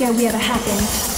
ago we ever happened.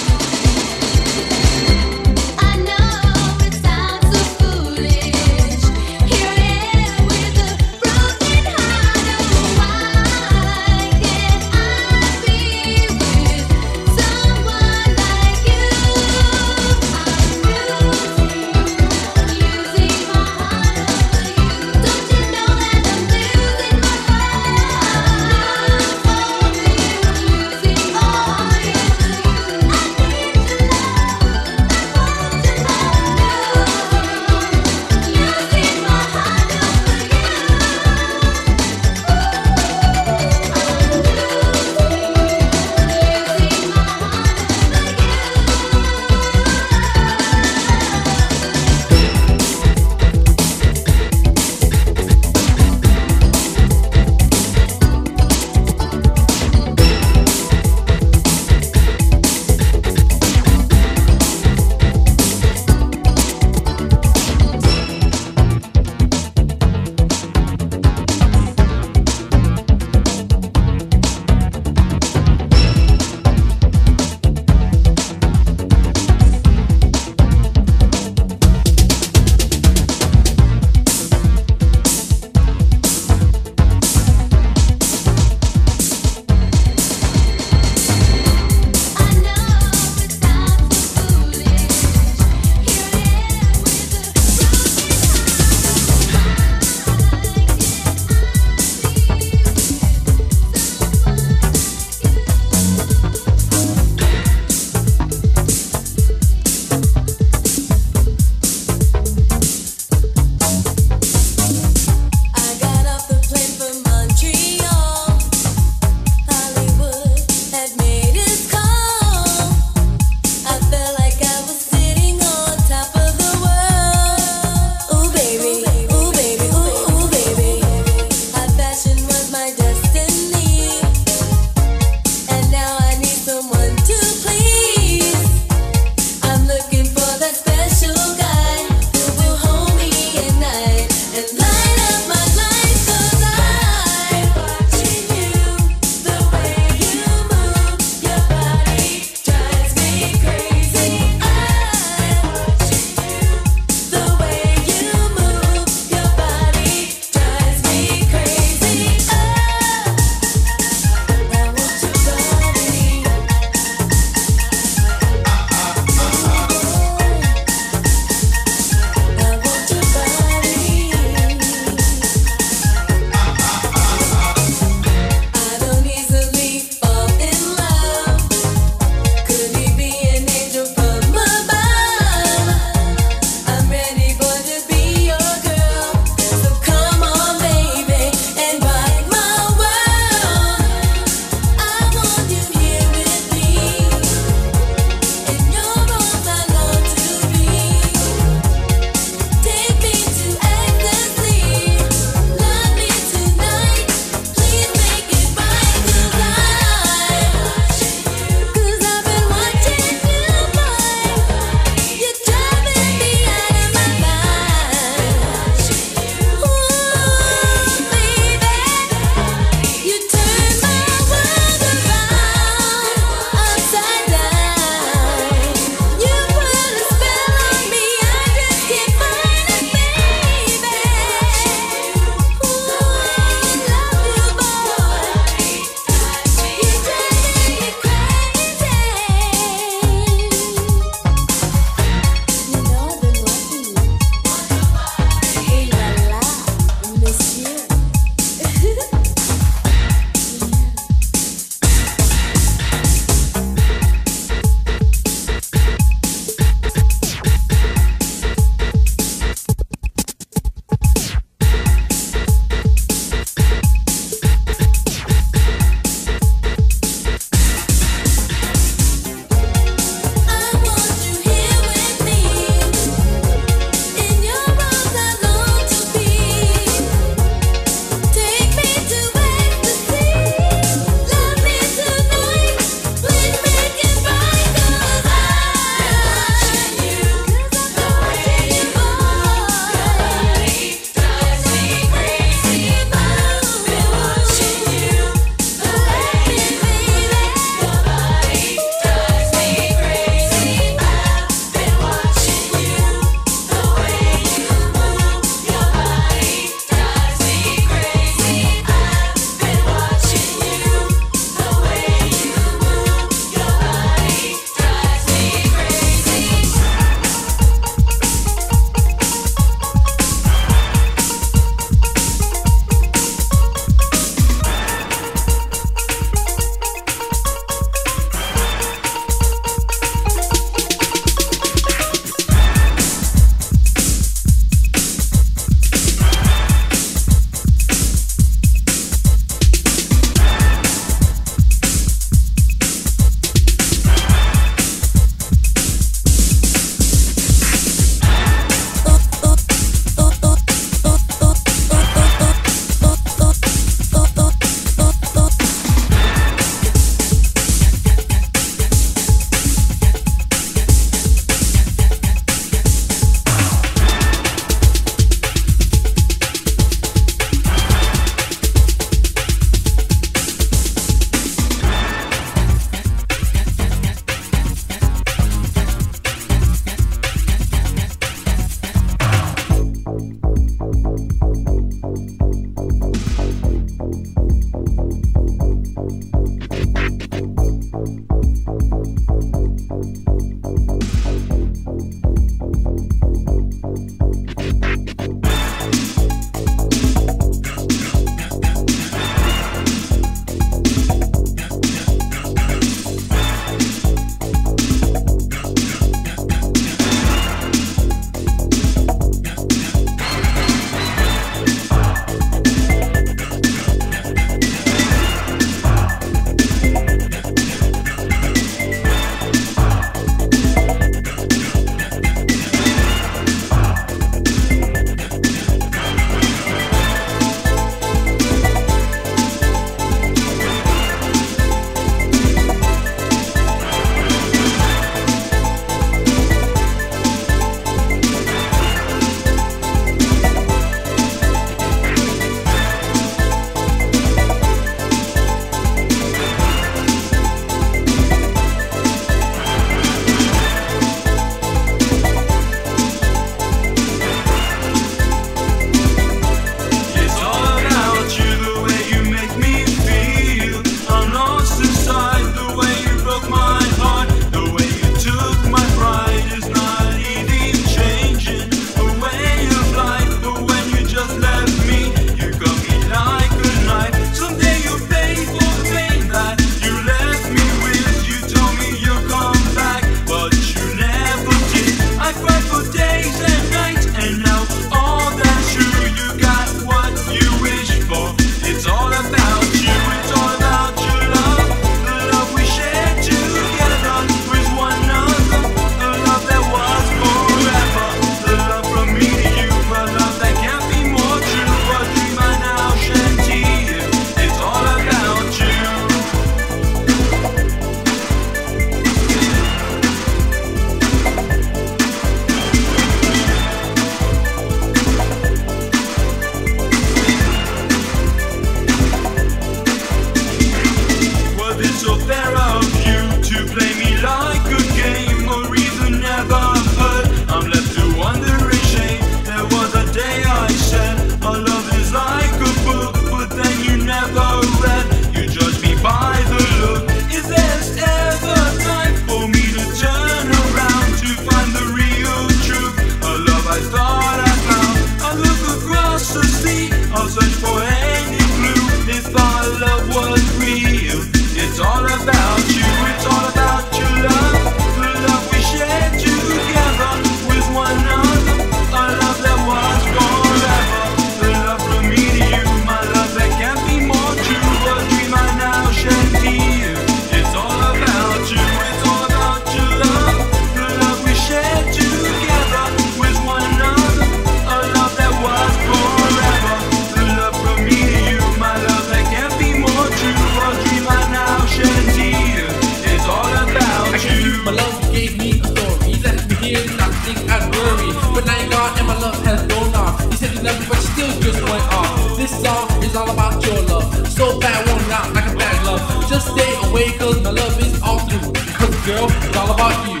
love gave me glory. Left me here nothing and worry. But now you're gone and my love has gone off. You said you never, me, but you still just went off. This song is all about your love. So bad, one out like a bad love. Just stay away, cause my love is all through. Cause girl, it's all about you.